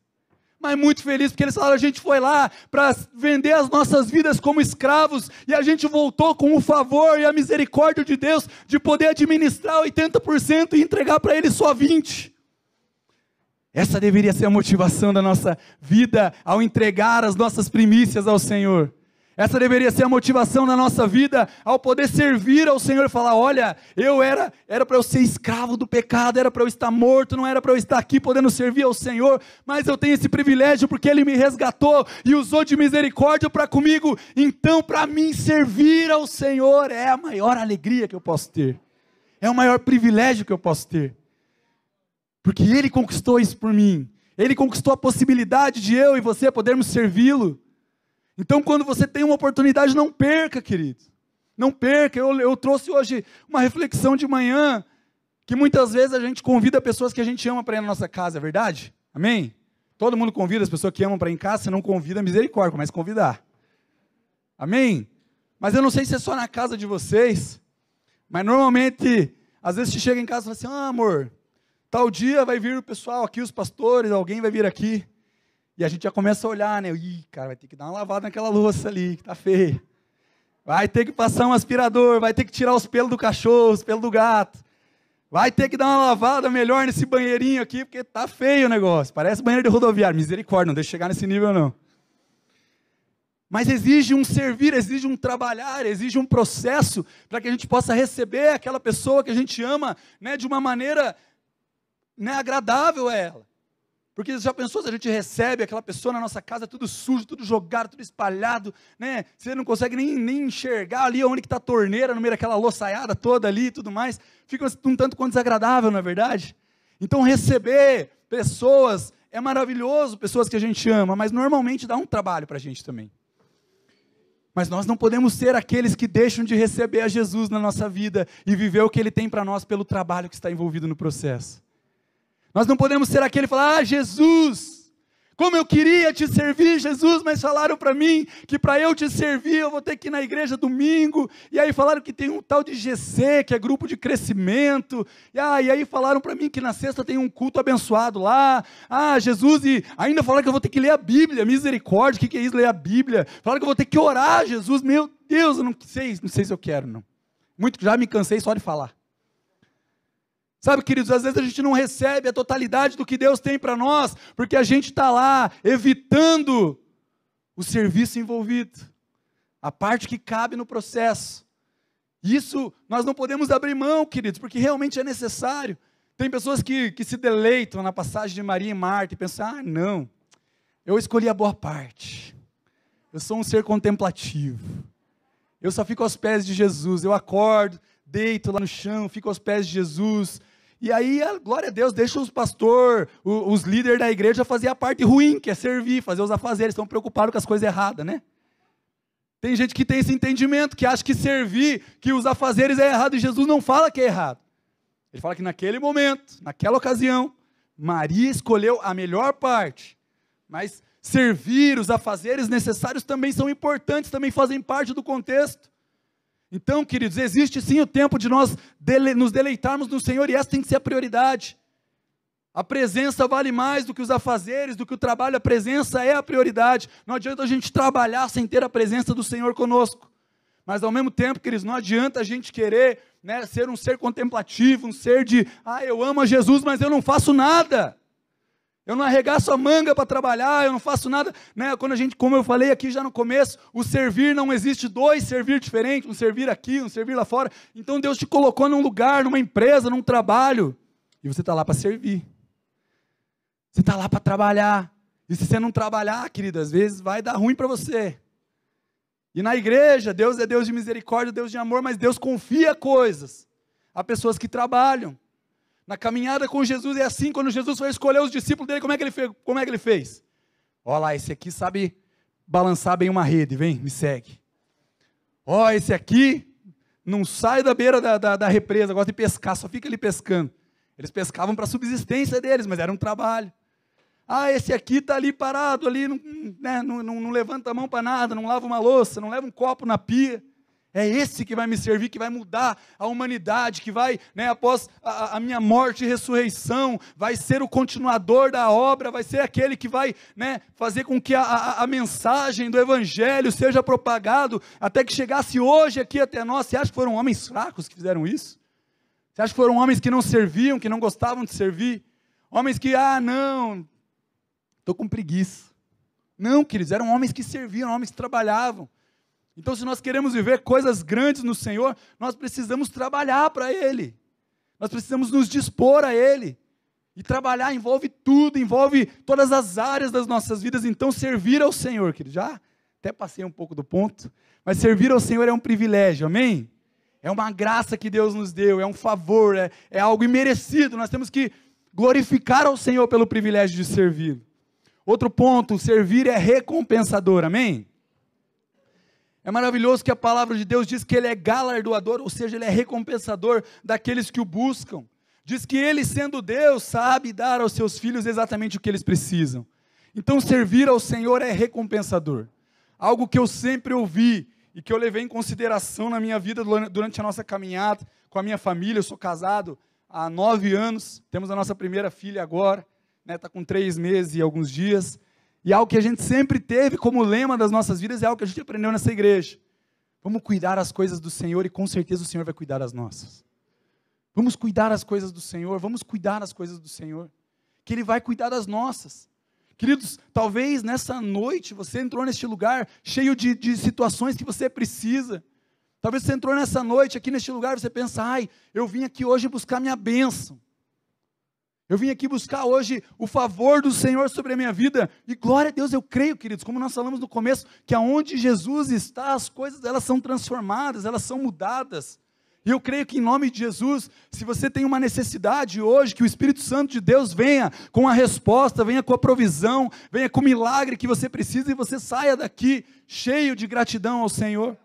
Mas muito feliz, porque eles falaram: a gente foi lá para vender as nossas vidas como escravos, e a gente voltou com o favor e a misericórdia de Deus de poder administrar 80% e entregar para Ele só 20%. Essa deveria ser a motivação da nossa vida ao entregar as nossas primícias ao Senhor. Essa deveria ser a motivação da nossa vida ao poder servir ao Senhor e falar: olha, eu era era para eu ser escravo do pecado, era para eu estar morto, não era para eu estar aqui podendo servir ao Senhor, mas eu tenho esse privilégio porque Ele me resgatou e usou de misericórdia para comigo. Então, para mim, servir ao Senhor é a maior alegria que eu posso ter, é o maior privilégio que eu posso ter. Porque Ele conquistou isso por mim. Ele conquistou a possibilidade de eu e você podermos servi-lo. Então, quando você tem uma oportunidade, não perca, querido. Não perca. Eu, eu trouxe hoje uma reflexão de manhã, que muitas vezes a gente convida pessoas que a gente ama para ir na nossa casa, é verdade? Amém? Todo mundo convida as pessoas que amam para ir em casa, você não convida, misericórdia, mas convidar. Amém? Mas eu não sei se é só na casa de vocês, mas normalmente, às vezes você chega em casa e fala assim: ah, amor, Tal dia vai vir o pessoal aqui, os pastores, alguém vai vir aqui. E a gente já começa a olhar, né? Ih, cara, vai ter que dar uma lavada naquela louça ali, que tá feia. Vai ter que passar um aspirador, vai ter que tirar os pelos do cachorro, os pelos do gato. Vai ter que dar uma lavada melhor nesse banheirinho aqui, porque tá feio o negócio. Parece banheiro de rodoviário. Misericórdia, não deixa chegar nesse nível, não. Mas exige um servir, exige um trabalhar, exige um processo para que a gente possa receber aquela pessoa que a gente ama né, de uma maneira não é agradável a ela. Porque você já pensou se a gente recebe aquela pessoa na nossa casa, tudo sujo, tudo jogado, tudo espalhado, né? Você não consegue nem, nem enxergar ali onde está a torneira, no meio daquela louçaiada toda ali e tudo mais. Fica um tanto quanto desagradável, não é verdade? Então receber pessoas é maravilhoso, pessoas que a gente ama, mas normalmente dá um trabalho para a gente também. Mas nós não podemos ser aqueles que deixam de receber a Jesus na nossa vida e viver o que Ele tem para nós pelo trabalho que está envolvido no processo. Nós não podemos ser aquele que fala: Ah, Jesus, como eu queria te servir, Jesus, mas falaram para mim que para eu te servir eu vou ter que ir na igreja domingo. E aí falaram que tem um tal de GC, que é grupo de crescimento. E, ah, e aí falaram para mim que na sexta tem um culto abençoado lá. Ah, Jesus, e ainda falaram que eu vou ter que ler a Bíblia, misericórdia, o que, que é isso, ler a Bíblia? Falaram que eu vou ter que orar, Jesus, meu Deus, eu não sei, não sei se eu quero, não. Muito já me cansei só de falar. Sabe, queridos, às vezes a gente não recebe a totalidade do que Deus tem para nós, porque a gente está lá evitando o serviço envolvido, a parte que cabe no processo. Isso nós não podemos abrir mão, queridos, porque realmente é necessário. Tem pessoas que, que se deleitam na passagem de Maria e Marta e pensam: ah, não, eu escolhi a boa parte. Eu sou um ser contemplativo. Eu só fico aos pés de Jesus. Eu acordo, deito lá no chão, fico aos pés de Jesus E aí, glória a Deus, deixa os pastor, os, os líderes da igreja fazer a parte ruim, que é servir, fazer os afazeres, estão preocupados com as coisas erradas, né? Tem gente que tem esse entendimento, que acha que servir, que os afazeres é errado, e Jesus não fala que é errado. Ele fala que naquele momento, naquela ocasião, Maria escolheu a melhor parte, mas servir, os afazeres necessários também são importantes, também fazem parte do contexto. Então, queridos, existe sim o tempo de nós dele, nos deleitarmos no Senhor e essa tem que ser a prioridade. A presença vale mais do que os afazeres, do que o trabalho, a presença é a prioridade. Não adianta a gente trabalhar sem ter a presença do Senhor conosco. Mas ao mesmo tempo, queridos, não adianta a gente querer né, ser um ser contemplativo, um ser de, ah, eu amo a Jesus, mas eu não faço nada. Eu não arregaço a manga para trabalhar, eu não faço nada. Né? Quando a gente, como eu falei aqui já no começo, o servir não existe dois servir diferentes, um servir aqui, um servir lá fora. Então Deus te colocou num lugar, numa empresa, num trabalho, e você está lá para servir. Você está lá para trabalhar. E se você não trabalhar, querido, às vezes vai dar ruim para você. E na igreja, Deus é Deus de misericórdia, Deus de amor, mas Deus confia coisas a pessoas que trabalham. Na caminhada com Jesus é assim, quando Jesus foi escolher os discípulos dele, como é que ele fez? Como é que ele fez? Olha lá, esse aqui sabe balançar bem uma rede, vem, me segue. Ó, esse aqui não sai da beira da, da, da represa, gosta de pescar, só fica ali pescando. Eles pescavam para a subsistência deles, mas era um trabalho. Ah, esse aqui está ali parado, ali, não, né, não, não, não levanta a mão para nada, não lava uma louça, não leva um copo na pia. É esse que vai me servir, que vai mudar a humanidade, que vai, né, após a, a, minha morte e ressurreição, vai ser o continuador da obra, vai ser aquele que vai né, fazer com que a, a, a mensagem do Evangelho seja propagado, até que chegasse hoje aqui até nós. Você acha que foram homens fracos que fizeram isso? Você acha que foram homens que não serviam, que não gostavam de servir? Homens que, ah, não, estou com preguiça. Não, queridos, eram homens que serviam, homens que trabalhavam. Então, se nós queremos viver coisas grandes no Senhor, nós precisamos trabalhar para Ele. Nós precisamos nos dispor a Ele. E trabalhar envolve tudo, envolve todas as áreas das nossas vidas. Então, servir ao Senhor, querido, já até passei um pouco do ponto, mas servir ao Senhor é um privilégio, amém? É uma graça que Deus nos deu, é um favor, é, é algo imerecido. Nós temos que glorificar ao Senhor pelo privilégio de servir. Outro ponto, servir é recompensador, amém? É maravilhoso que a palavra de Deus diz que ele é galardoador, ou seja, ele é recompensador daqueles que o buscam. Diz que ele, sendo Deus, sabe dar aos seus filhos exatamente o que eles precisam. Então, servir ao Senhor é recompensador. Algo que eu sempre ouvi e que eu levei em consideração na minha vida durante a nossa caminhada com a minha família. Eu sou casado há nove anos, temos a nossa primeira filha agora, está né, tá com três meses e alguns dias. E algo que a gente sempre teve como lema das nossas vidas é algo que a gente aprendeu nessa igreja. Vamos cuidar as coisas do Senhor e com certeza o Senhor vai cuidar das nossas. Vamos cuidar as coisas do Senhor, vamos cuidar as coisas do Senhor, que Ele vai cuidar das nossas. Queridos, talvez nessa noite você entrou neste lugar cheio de, de situações que você precisa. Talvez você entrou nessa noite aqui neste lugar e você pensa, ai, eu vim aqui hoje buscar minha bênção. Eu vim aqui buscar hoje o favor do Senhor sobre a minha vida. E glória a Deus, eu creio, queridos, como nós falamos no começo, que aonde Jesus está, as coisas elas são transformadas, elas são mudadas. E eu creio que em nome de Jesus, se você tem uma necessidade hoje, que o Espírito Santo de Deus venha com a resposta, venha com a provisão, venha com o milagre que você precisa e você saia daqui cheio de gratidão ao Senhor.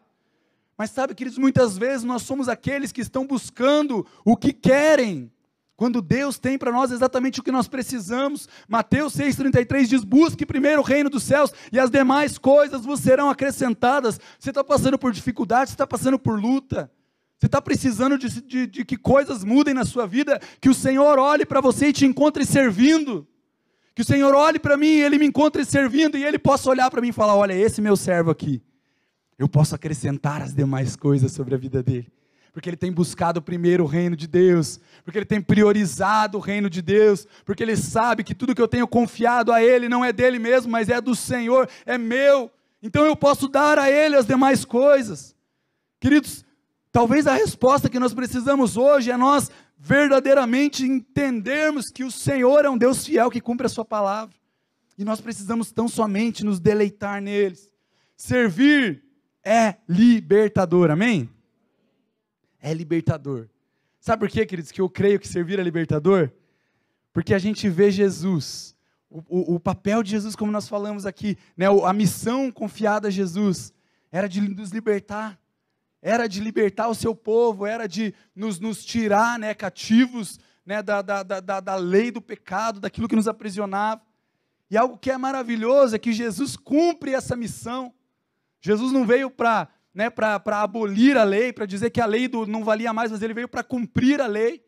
Mas sabe, queridos, muitas vezes nós somos aqueles que estão buscando o que querem, quando Deus tem para nós exatamente o que nós precisamos. Mateus 6,33 diz: Busque primeiro o reino dos céus e as demais coisas vos serão acrescentadas. Você está passando por dificuldade, você está passando por luta. Você está precisando de, de, de, que coisas mudem na sua vida, que o Senhor olhe para você e te encontre servindo. Que o Senhor olhe para mim e Ele me encontre servindo e Ele possa olhar para mim e falar: Olha, esse meu servo aqui, eu posso acrescentar as demais coisas sobre a vida dele porque ele tem buscado primeiro o reino de Deus, porque ele tem priorizado o reino de Deus, porque ele sabe que tudo que eu tenho confiado a ele não é dele mesmo, mas é do Senhor, é meu. Então eu posso dar a ele as demais coisas. Queridos, talvez a resposta que nós precisamos hoje é nós verdadeiramente entendermos que o Senhor é um Deus fiel que cumpre a sua palavra. E nós precisamos tão somente nos deleitar neles. Servir é libertador, amém? É libertador. Sabe por quê, queridos, que eu creio que servir é libertador? Porque a gente vê Jesus, o, o, o papel de Jesus, como nós falamos aqui, né, a missão confiada a Jesus, era de nos libertar, era de libertar o seu povo, era de nos, nos tirar né, cativos né, da, da, da, da lei do pecado, daquilo que nos aprisionava. E algo que é maravilhoso é que Jesus cumpre essa missão. Jesus não veio para né, abolir a lei, para dizer que a lei do, não valia mais, mas ele veio para cumprir a lei.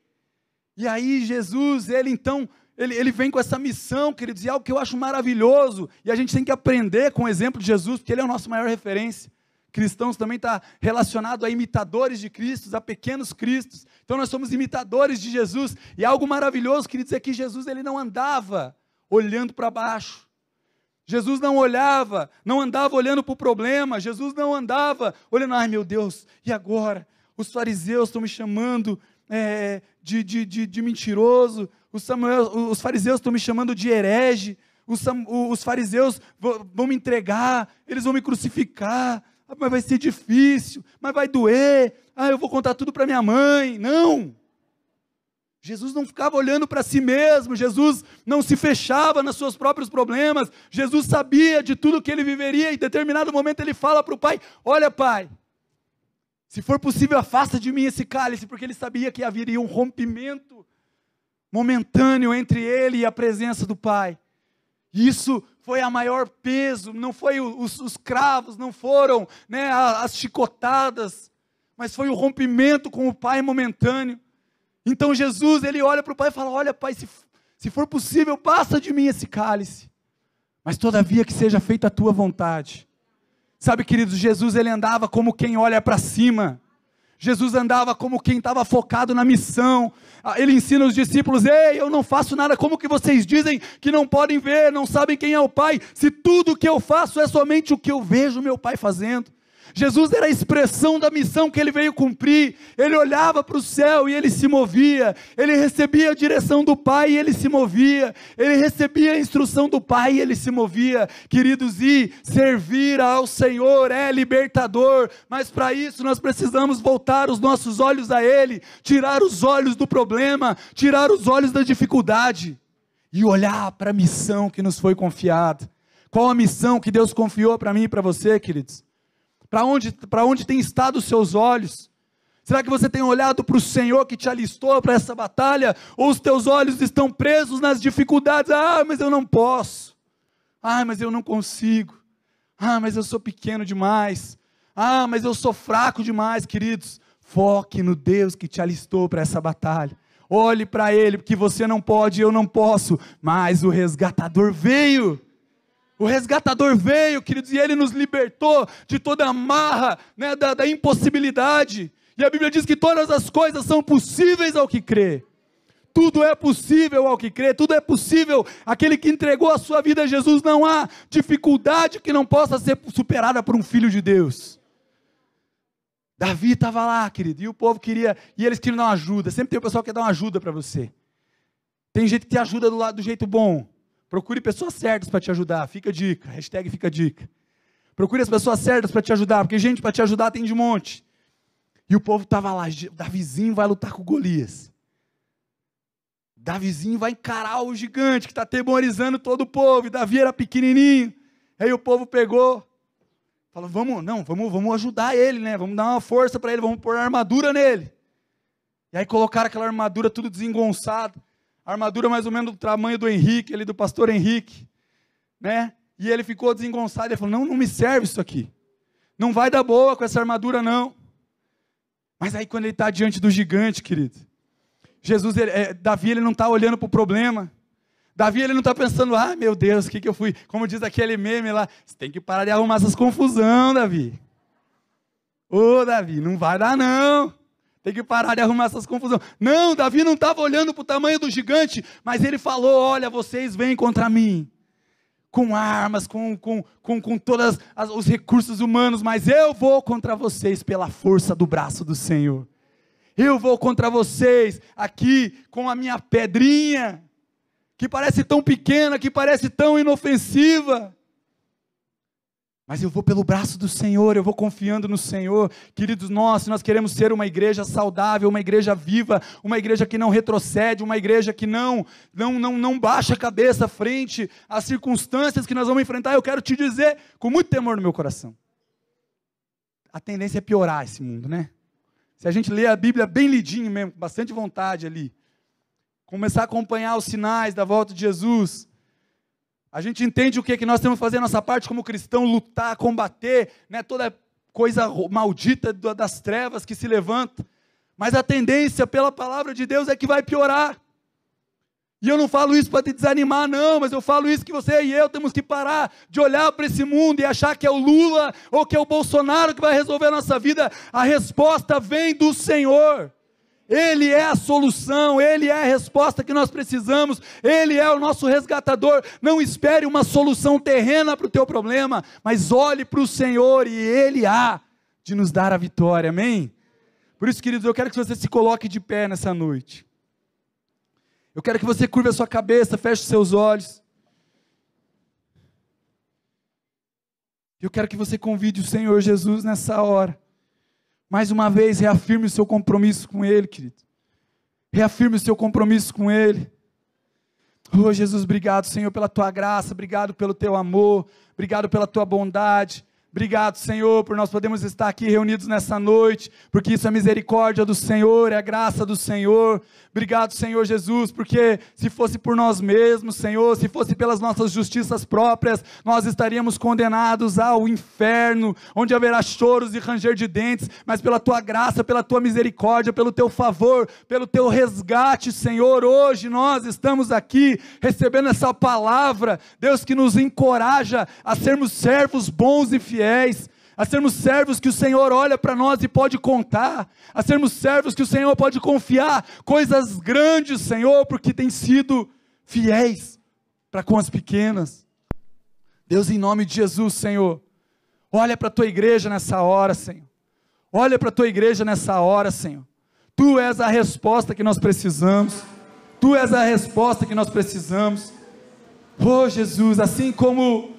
E aí Jesus, ele então, ele, ele vem com essa missão, queridos, e é algo que eu acho maravilhoso, e a gente tem que aprender com o exemplo de Jesus, porque ele é a nossa maior referência. Cristãos também está relacionado a imitadores de Cristo, a pequenos Cristos. Então nós somos imitadores de Jesus, e algo maravilhoso, queridos, é que Jesus ele não andava olhando para baixo. Jesus não olhava, não andava olhando para o problema, Jesus não andava olhando, ai meu Deus, e agora? Os fariseus estão me chamando é, de, de, de, de, mentiroso, os, Samuel, os fariseus estão me chamando de herege, os, os fariseus vão me entregar, eles vão me crucificar, mas vai ser difícil, mas vai doer, ah, eu vou contar tudo para minha mãe. Não! Jesus não ficava olhando para si mesmo, Jesus não se fechava nos seus próprios problemas, Jesus sabia de tudo que ele viveria, e em determinado momento ele fala para o pai: Olha, pai, se for possível, afasta de mim esse cálice, porque ele sabia que haveria um rompimento momentâneo entre ele e a presença do pai. Isso foi a maior peso, não foi os, os cravos, não foram né, as chicotadas, mas foi o rompimento com o pai momentâneo. Então Jesus, ele olha para o pai e fala: Olha, pai, se, se for possível, passa de mim esse cálice, mas todavia que seja feita a tua vontade. Sabe, queridos, Jesus ele andava como quem olha para cima. Jesus andava como quem estava focado na missão. Ah, ele ensina os discípulos: Ei, eu não faço nada como que vocês dizem que não podem ver, não sabem quem é o Pai. Se tudo que eu faço é somente o que eu vejo meu Pai fazendo. Jesus era a expressão da missão que ele veio cumprir. Ele olhava para o céu e ele se movia. Ele recebia a direção do Pai e ele se movia. Ele recebia a instrução do Pai e ele se movia. Queridos, e servir ao Senhor é libertador, mas para isso nós precisamos voltar os nossos olhos a Ele, tirar os olhos do problema, tirar os olhos da dificuldade e olhar para a missão que nos foi confiada. Qual a missão que Deus confiou para mim e para você, queridos? Para onde, onde tem estado os seus olhos? Será que você tem olhado para o Senhor que te alistou para essa batalha? Ou os teus olhos estão presos nas dificuldades? Ah, mas eu não posso. Ah, mas eu não consigo. Ah, mas eu sou pequeno demais. Ah, mas eu sou fraco demais, queridos. Foque no Deus que te alistou para essa batalha. Olhe para Ele, porque você não pode, eu não posso. Mas o resgatador veio. O resgatador veio, queridos, e ele nos libertou de toda a marra né, da, da impossibilidade. E a Bíblia diz que todas as coisas são possíveis ao que crê. Tudo é possível ao que crê, tudo é possível. Aquele que entregou a sua vida a Jesus, não há dificuldade que não possa ser superada por um filho de Deus. Davi estava lá, querido, e o povo queria, e eles queriam dar uma ajuda. Sempre tem o pessoal que quer dar uma ajuda para você. Tem gente que te ajuda do lado do jeito bom. Procure pessoas certas para te ajudar. Fica a dica. Hashtag fica a dica. Procure as pessoas certas para te ajudar, porque gente para te ajudar tem de monte. E o povo estava lá. Davizinho vai lutar com Golias. Davizinho vai encarar o gigante que está atemorizando todo o povo. E Davi era pequenininho. Aí o povo pegou, falou: vamos, não, vamos, vamos ajudar ele, né? Vamos dar uma força para ele, vamos pôr armadura nele. E aí colocaram aquela armadura tudo desengonçada armadura mais ou menos do tamanho do Henrique, ele do pastor Henrique, né? E ele ficou desengonçado, ele falou: "Não, não me serve isso aqui. Não vai dar boa com essa armadura não". Mas aí quando ele está diante do gigante, querido, Jesus, ele, é, Davi, ele não está olhando para o problema. Davi, ele não está pensando, ah, meu Deus, o que, que eu fui? Como diz aquele meme lá, você tem que parar de arrumar essas confusão, Davi. Ô, Davi, não vai dar não. Tem que parar de arrumar essas confusões. Não, Davi não estava olhando para o tamanho do gigante, mas ele falou: Olha, vocês vêm contra mim, com armas, com, com, com, com todos os recursos humanos, mas eu vou contra vocês pela força do braço do Senhor. Eu vou contra vocês aqui com a minha pedrinha, que parece tão pequena, que parece tão inofensiva. Mas eu vou pelo braço do Senhor, eu vou confiando no Senhor. Queridos nossos, nós queremos ser uma igreja saudável, uma igreja viva, uma igreja que não retrocede, uma igreja que não não não, não baixa a cabeça frente às circunstâncias que nós vamos enfrentar. Eu quero te dizer com muito temor no meu coração. A tendência é piorar esse mundo, né? Se a gente ler a Bíblia bem lidinho mesmo, com bastante vontade ali, começar a acompanhar os sinais da volta de Jesus, a gente entende o que, é que nós temos que fazer nossa parte como cristão, lutar, combater, né, toda coisa maldita das trevas que se levanta. Mas a tendência pela palavra de Deus é que vai piorar. E eu não falo isso para te desanimar, não, mas eu falo isso que você e eu temos que parar de olhar para esse mundo e achar que é o Lula ou que é o Bolsonaro que vai resolver a nossa vida. A resposta vem do Senhor. Ele é a solução, Ele é a resposta que nós precisamos, Ele é o nosso resgatador. Não espere uma solução terrena para o teu problema, mas olhe para o Senhor e Ele há de nos dar a vitória, amém? Por isso, queridos, eu quero que você se coloque de pé nessa noite. Eu quero que você curva a sua cabeça, feche os seus olhos. Eu quero que você convide o Senhor Jesus nessa hora mais uma vez, reafirme o seu compromisso com Ele, querido. Reafirme o seu compromisso com Ele. Oh, Jesus, obrigado, Senhor, pela tua graça, obrigado pelo teu amor, obrigado pela tua bondade. Obrigado, Senhor, por nós podermos estar aqui reunidos nessa noite, porque isso é misericórdia do Senhor, é a graça do Senhor. Obrigado, Senhor Jesus, porque se fosse por nós mesmos, Senhor, se fosse pelas nossas justiças próprias, nós estaríamos condenados ao inferno, onde haverá choros e ranger de dentes, mas pela tua graça, pela tua misericórdia, pelo teu favor, pelo teu resgate, Senhor, hoje nós estamos aqui recebendo essa palavra, Deus que nos encoraja a sermos servos bons e fiéis fiéis, a sermos servos que o Senhor olha para nós e pode contar, a sermos servos que o Senhor pode confiar coisas grandes, Senhor, porque tem sido fiéis para com as pequenas. Deus, em nome de Jesus, Senhor, olha para a tua igreja nessa hora, Senhor. Olha para a tua igreja nessa hora, Senhor. Tu és a resposta que nós precisamos. Tu és a resposta que nós precisamos. Oh, Jesus, assim como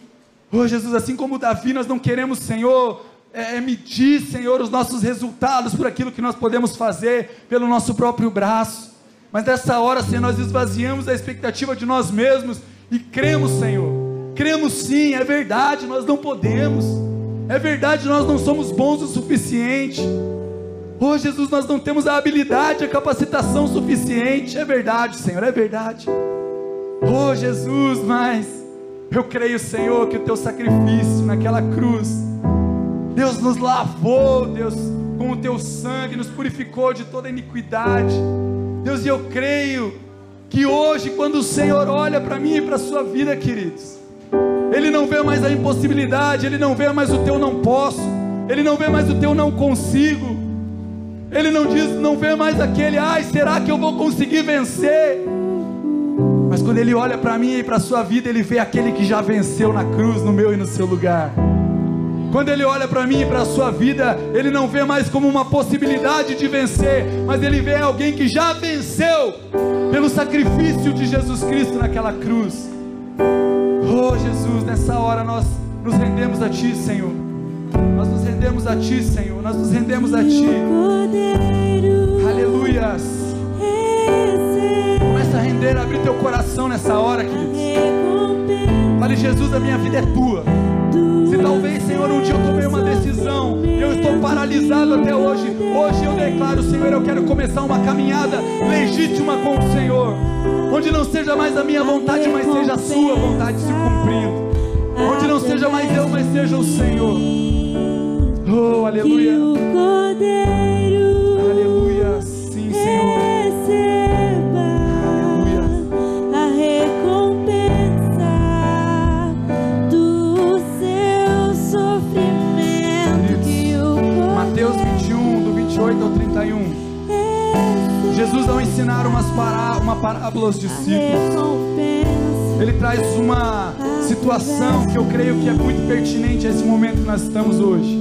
Oh Jesus, assim como Davi, nós não queremos, Senhor, é, é, medir, Senhor, os nossos resultados por aquilo que nós podemos fazer pelo nosso próprio braço. Mas nessa hora, Senhor, nós esvaziamos a expectativa de nós mesmos e cremos, Senhor. Cremos sim, é verdade, nós não podemos. É verdade, nós não somos bons o suficiente. Oh Jesus, nós não temos a habilidade, a capacitação suficiente. É verdade, Senhor, é verdade. Oh Jesus, mas eu creio, Senhor, que o teu sacrifício naquela cruz, Deus nos lavou, Deus, com o teu sangue, nos purificou de toda iniquidade. Deus, e eu creio que hoje, quando o Senhor olha para mim e para a sua vida, queridos, Ele não vê mais a impossibilidade, Ele não vê mais o teu não posso, Ele não vê mais o teu não consigo, Ele não diz, não vê mais aquele, ai, será que eu vou conseguir vencer? Quando ele olha para mim e para a sua vida, ele vê aquele que já venceu na cruz, no meu e no seu lugar. Quando ele olha para mim e para a sua vida, ele não vê mais como uma possibilidade de vencer, mas ele vê alguém que já venceu pelo sacrifício de Jesus Cristo naquela cruz. Oh Jesus, nessa hora nós nos rendemos a Ti, Senhor. Nós nos rendemos a Ti, Senhor. Nós nos rendemos a Ti. Aleluias render, abrir teu coração nessa hora, queridos. Fale, Jesus, a minha vida é tua. Se talvez, Senhor, um dia eu tomei uma decisão e eu estou paralisado até hoje, hoje eu declaro, Senhor, eu quero começar uma caminhada legítima com o Senhor, onde não seja mais a minha vontade, mas seja a Sua vontade se cumprindo, onde não seja mais eu, mas seja o Senhor. Oh, aleluia. Ensinar umas uma parábola aos discípulos, ele traz uma situação que eu creio que é muito pertinente a esse momento que nós estamos hoje.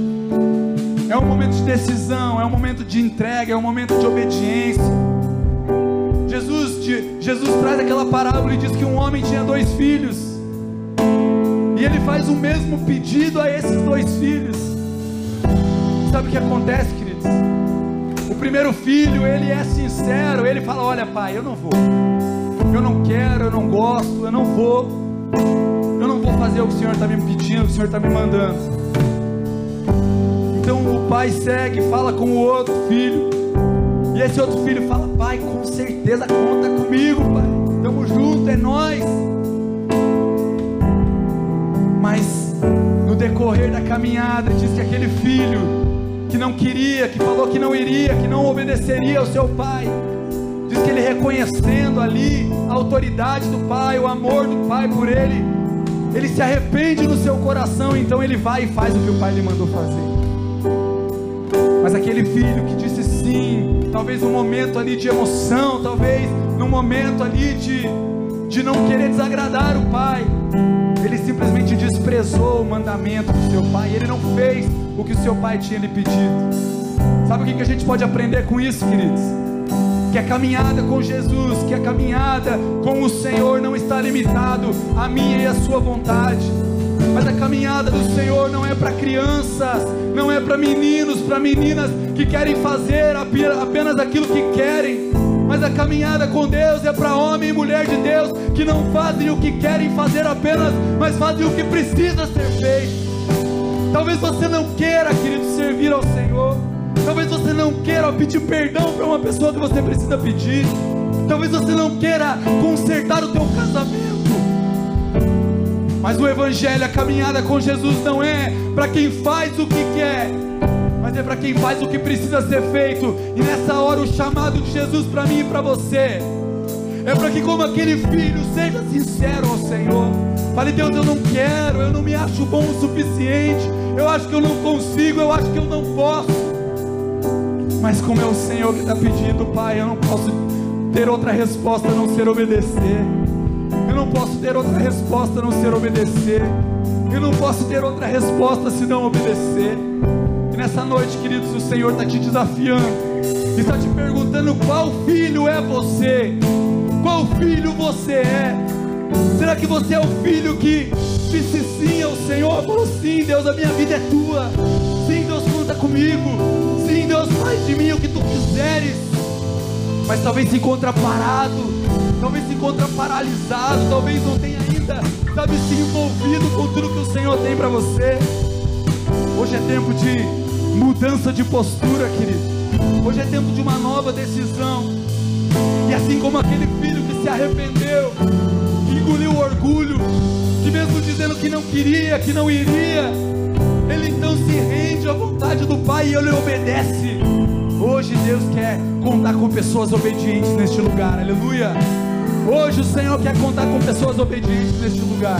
É um momento de decisão, é um momento de entrega, é um momento de obediência. Jesus, de, Jesus traz aquela parábola e diz que um homem tinha dois filhos. E ele faz o mesmo pedido a esses dois filhos. Sabe o que acontece, queridos? O primeiro filho, ele é sincero, ele fala: Olha, pai, eu não vou, eu não quero, eu não gosto, eu não vou, eu não vou fazer o que o Senhor está me pedindo, o Senhor está me mandando. Então o pai segue, fala com o outro filho, e esse outro filho fala: Pai, com certeza conta comigo, pai, estamos juntos, é nós. Mas no decorrer da caminhada, diz que aquele filho que não queria, que falou que não iria, que não obedeceria ao seu pai, diz que ele reconhecendo ali a autoridade do pai, o amor do pai por ele, ele se arrepende no seu coração, então ele vai e faz o que o pai lhe mandou fazer. Mas aquele filho que disse sim, talvez num momento ali de emoção, talvez num momento ali de, de não querer desagradar o pai, ele simplesmente desprezou o mandamento do seu pai, ele não fez o que o seu pai tinha lhe pedido. Sabe o que a gente pode aprender com isso, queridos? Que a caminhada com Jesus, que a caminhada com o Senhor não está limitado à minha e à sua vontade. Mas a caminhada do Senhor não é para crianças, não é para meninos, para meninas que querem fazer apenas aquilo que querem mas a caminhada com Deus é para homem e mulher de Deus que não fazem o que querem fazer apenas, mas fazem o que precisa ser feito. Talvez você não queira, querido, servir ao Senhor. Talvez você não queira pedir perdão para uma pessoa que você precisa pedir. Talvez você não queira consertar o teu casamento. Mas o Evangelho, a caminhada com Jesus não é para quem faz o que quer, mas é para quem faz o que precisa ser feito. E nessa hora o chamado de Jesus para mim e para você é para que como aquele filho seja sincero ao Senhor. Fale, Deus, eu não quero, eu não me acho bom o suficiente. Eu acho que eu não consigo, eu acho que eu não posso. Mas como é o Senhor que está pedindo, Pai, eu não posso ter outra resposta a não ser obedecer. Eu não posso ter outra resposta a não ser obedecer. Eu não posso ter outra resposta se não obedecer. E nessa noite, queridos, o Senhor está te desafiando, está te perguntando qual filho é você, qual filho você é. Será que você é o filho que disse sim ao Senhor? Falou sim, Deus, a minha vida é tua. Sim, Deus, conta comigo. Sim, Deus, faz de mim o que tu quiseres. Mas talvez se encontra parado, talvez se encontra paralisado, talvez não tenha ainda, sabe, se envolvido com tudo que o Senhor tem para você. Hoje é tempo de mudança de postura, querido. Hoje é tempo de uma nova decisão. E assim como aquele filho que se arrependeu, que engoliu o orgulho, mesmo dizendo que não queria, que não iria, ele então se rende à vontade do Pai e ele obedece. Hoje Deus quer contar com pessoas obedientes neste lugar, aleluia. Hoje o Senhor quer contar com pessoas obedientes neste lugar.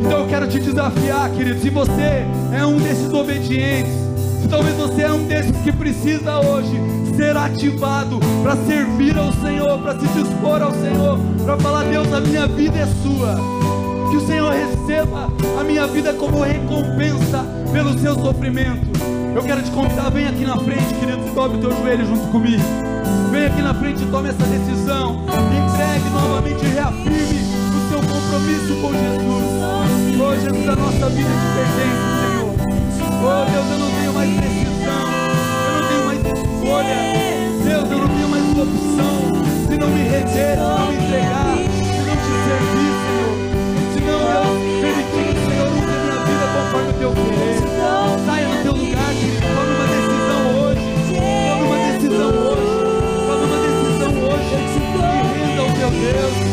Então eu quero te desafiar, querido. Se você é um desses obedientes, Talvez você é um desses que precisa hoje ser ativado para servir ao Senhor, para se dispor ao Senhor, para falar: Deus, a minha vida é sua. Que o Senhor receba a minha vida como recompensa pelo seu sofrimento. Eu quero te convidar, vem aqui na frente, querido, tome o teu joelho junto comigo. Vem aqui na frente e tome essa decisão. Entregue novamente e reafirme o seu compromisso com Jesus. Oh, Jesus, a nossa vida é te pertence, Senhor. Oh, Deus, eu não tenho mais decisão. Eu não tenho mais escolha. Deus, eu não tenho mais opção. Se não me render, se não me entregar, se não te servir, teu querer. Saia do teu lugar, querido. Tome uma decisão hoje. Tome uma decisão hoje. Tome uma decisão hoje. E renda ao teu Deus.